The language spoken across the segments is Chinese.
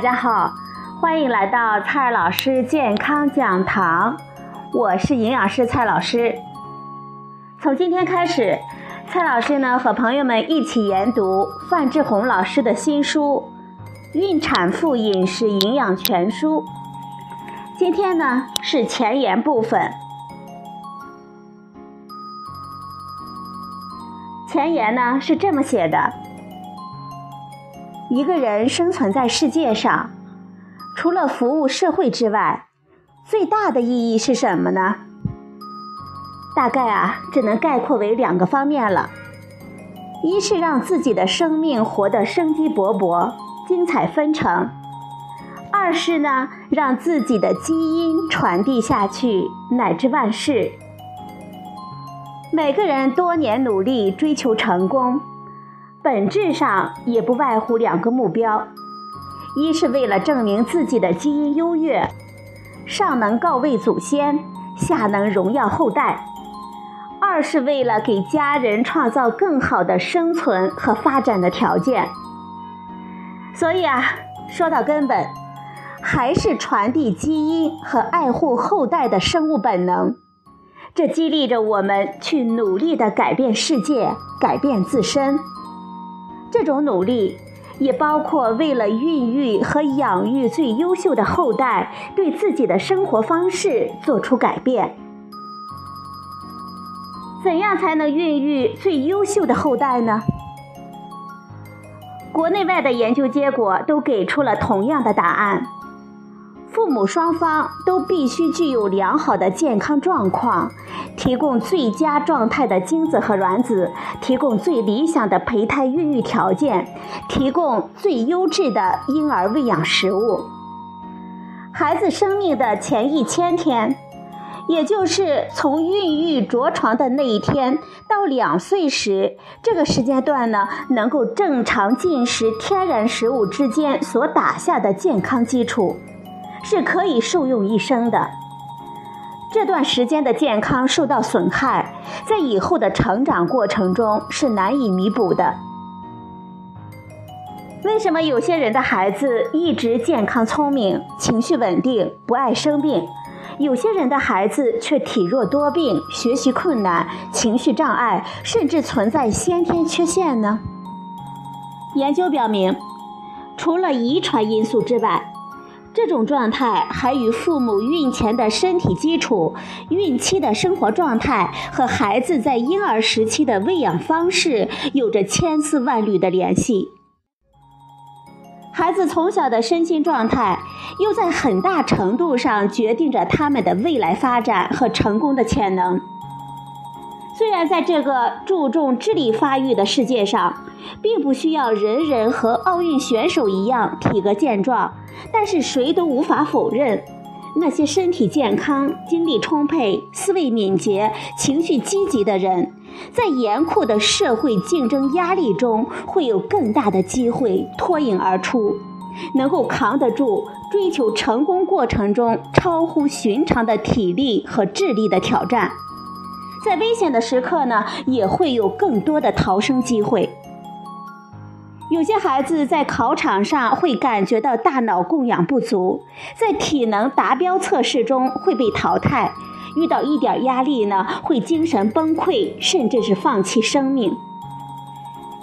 大家好，欢迎来到蔡老师健康讲堂，我是营养师蔡老师。从今天开始，蔡老师呢和朋友们一起研读范志红老师的新书《孕产妇饮食营养全书》。今天呢是前言部分，前言呢是这么写的。一个人生存在世界上，除了服务社会之外，最大的意义是什么呢？大概啊，只能概括为两个方面了：一是让自己的生命活得生机勃勃、精彩纷呈；二是呢，让自己的基因传递下去，乃至万世。每个人多年努力追求成功。本质上也不外乎两个目标：一是为了证明自己的基因优越，上能告慰祖先，下能荣耀后代；二是为了给家人创造更好的生存和发展的条件。所以啊，说到根本，还是传递基因和爱护后代的生物本能，这激励着我们去努力地改变世界，改变自身。这种努力也包括为了孕育和养育最优秀的后代，对自己的生活方式做出改变。怎样才能孕育最优秀的后代呢？国内外的研究结果都给出了同样的答案。父母双方都必须具有良好的健康状况，提供最佳状态的精子和卵子，提供最理想的胚胎孕育条件，提供最优质的婴儿喂养食物。孩子生命的前一千天，也就是从孕育着床的那一天到两岁时这个时间段呢，能够正常进食天然食物之间所打下的健康基础。是可以受用一生的。这段时间的健康受到损害，在以后的成长过程中是难以弥补的。为什么有些人的孩子一直健康聪明、情绪稳定、不爱生病，有些人的孩子却体弱多病、学习困难、情绪障碍，甚至存在先天缺陷呢？研究表明，除了遗传因素之外，这种状态还与父母孕前的身体基础、孕期的生活状态和孩子在婴儿时期的喂养方式有着千丝万缕的联系。孩子从小的身心状态，又在很大程度上决定着他们的未来发展和成功的潜能。虽然在这个注重智力发育的世界上，并不需要人人和奥运选手一样体格健壮，但是谁都无法否认，那些身体健康、精力充沛、思维敏捷、情绪积极的人，在严酷的社会竞争压力中，会有更大的机会脱颖而出，能够扛得住追求成功过程中超乎寻常的体力和智力的挑战。在危险的时刻呢，也会有更多的逃生机会。有些孩子在考场上会感觉到大脑供氧不足，在体能达标测试中会被淘汰，遇到一点压力呢，会精神崩溃，甚至是放弃生命。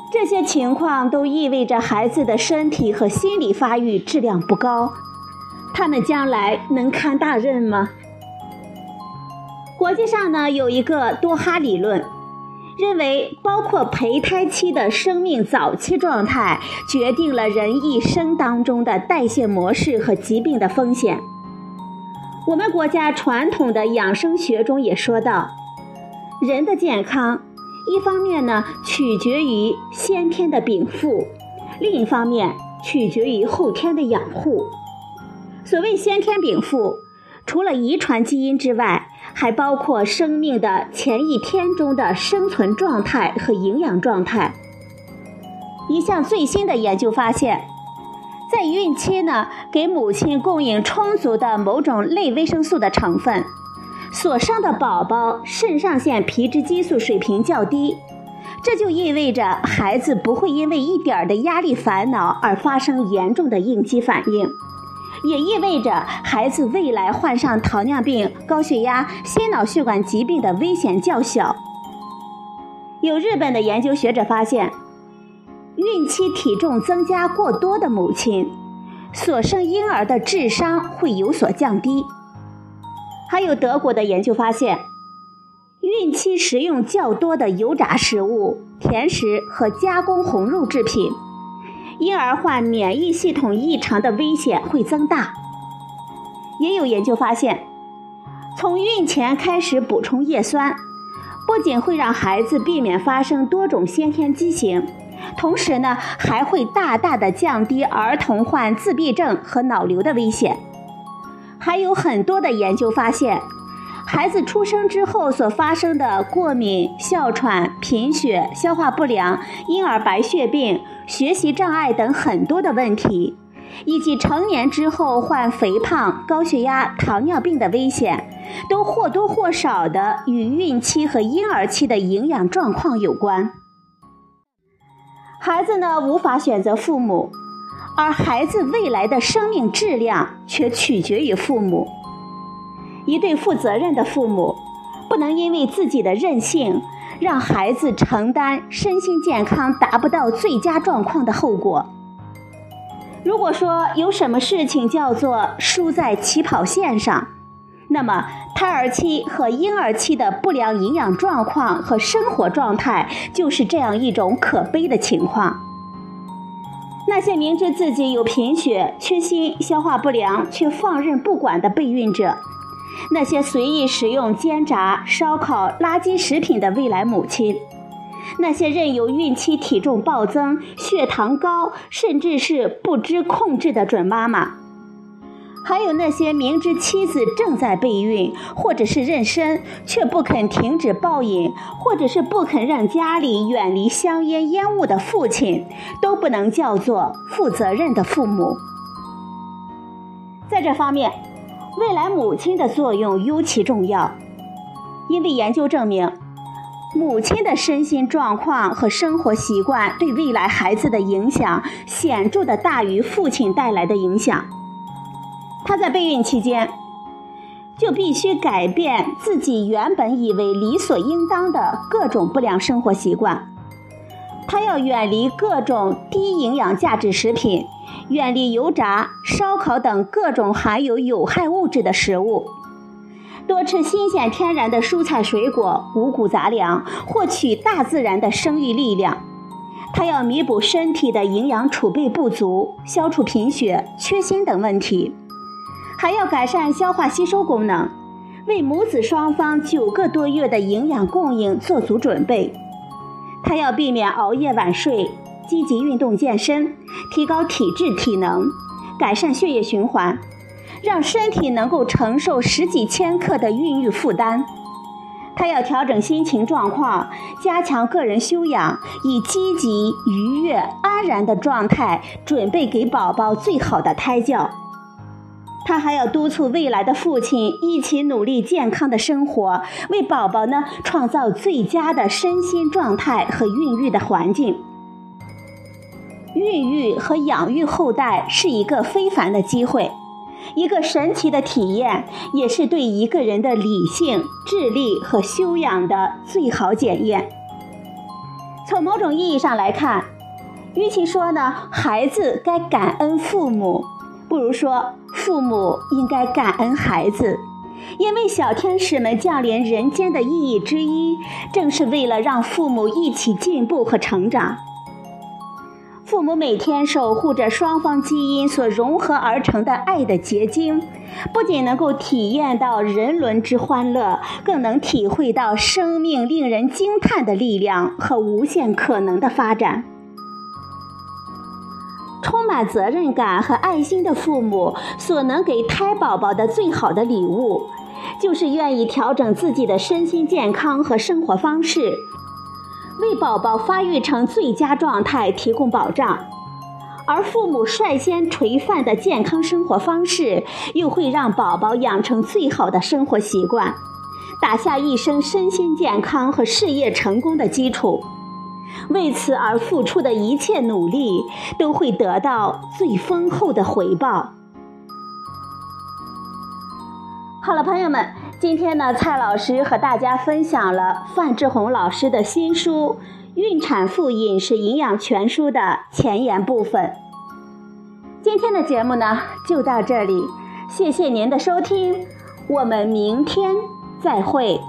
这些情况都意味着孩子的身体和心理发育质量不高，他们将来能堪大任吗？国际上呢有一个多哈理论，认为包括胚胎期的生命早期状态，决定了人一生当中的代谢模式和疾病的风险。我们国家传统的养生学中也说到，人的健康，一方面呢取决于先天的禀赋，另一方面取决于后天的养护。所谓先天禀赋，除了遗传基因之外，还包括生命的前一天中的生存状态和营养状态。一项最新的研究发现，在孕期呢，给母亲供应充足的某种类维生素的成分，所生的宝宝肾上腺皮质激素水平较低，这就意味着孩子不会因为一点的压力烦恼而发生严重的应激反应，也意味着孩子未来患上糖尿病、高血压、心脑血管疾病的危险较小。有日本的研究学者发现，孕期体重增加过多的母亲，所生婴儿的智商会有所降低。还有德国的研究发现。孕期食用较多的油炸食物、甜食和加工红肉制品，婴儿患免疫系统异常的危险会增大。也有研究发现，从孕前开始补充叶酸，不仅会让孩子避免发生多种先天畸形，同时呢，还会大大的降低儿童患自闭症和脑瘤的危险。还有很多的研究发现。孩子出生之后所发生的过敏、哮喘、贫血、消化不良、婴儿白血病、学习障碍等很多的问题，以及成年之后患肥胖、高血压、糖尿病的危险，都或多或少的与孕期和婴儿期的营养状况有关。孩子呢无法选择父母，而孩子未来的生命质量却取决于父母。一对负责任的父母，不能因为自己的任性，让孩子承担身心健康达不到最佳状况的后果。如果说有什么事情叫做输在起跑线上，那么胎儿期和婴儿期的不良营养状况和生活状态，就是这样一种可悲的情况。那些明知自己有贫血、缺锌、消化不良却放任不管的备孕者。那些随意食用煎炸、烧烤、垃圾食品的未来母亲，那些任由孕期体重暴增、血糖高，甚至是不知控制的准妈妈，还有那些明知妻子正在备孕，或者是妊娠，却不肯停止暴饮，或者是不肯让家里远离香烟烟雾的父亲，都不能叫做负责任的父母。在这方面。未来母亲的作用尤其重要，因为研究证明，母亲的身心状况和生活习惯对未来孩子的影响显著的大于父亲带来的影响。她在备孕期间就必须改变自己原本以为理所应当的各种不良生活习惯，她要远离各种低营养价值食品。远离油炸、烧烤等各种含有有害物质的食物，多吃新鲜天然的蔬菜水果、五谷杂粮，获取大自然的生育力量。它要弥补身体的营养储备不足，消除贫血、缺锌等问题，还要改善消化吸收功能，为母子双方九个多月的营养供应做足准备。它要避免熬夜晚睡。积极运动健身，提高体质体能，改善血液循环，让身体能够承受十几千克的孕育负担。他要调整心情状况，加强个人修养，以积极、愉悦、安然的状态准备给宝宝最好的胎教。他还要督促未来的父亲一起努力健康的生活，为宝宝呢创造最佳的身心状态和孕育的环境。孕育和养育后代是一个非凡的机会，一个神奇的体验，也是对一个人的理性、智力和修养的最好检验。从某种意义上来看，与其说呢孩子该感恩父母，不如说父母应该感恩孩子，因为小天使们降临人间的意义之一，正是为了让父母一起进步和成长。父母每天守护着双方基因所融合而成的爱的结晶，不仅能够体验到人伦之欢乐，更能体会到生命令人惊叹的力量和无限可能的发展。充满责任感和爱心的父母所能给胎宝宝的最好的礼物，就是愿意调整自己的身心健康和生活方式。为宝宝发育成最佳状态提供保障，而父母率先垂范的健康生活方式，又会让宝宝养成最好的生活习惯，打下一生身心健康和事业成功的基础。为此而付出的一切努力都会得到最丰厚的回报。好了，朋友们，今天呢，蔡老师和大家分享了范志红老师的新书《孕产妇饮食营养全书》的前言部分。今天的节目呢，就到这里，谢谢您的收听，我们明天再会。